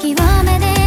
極めで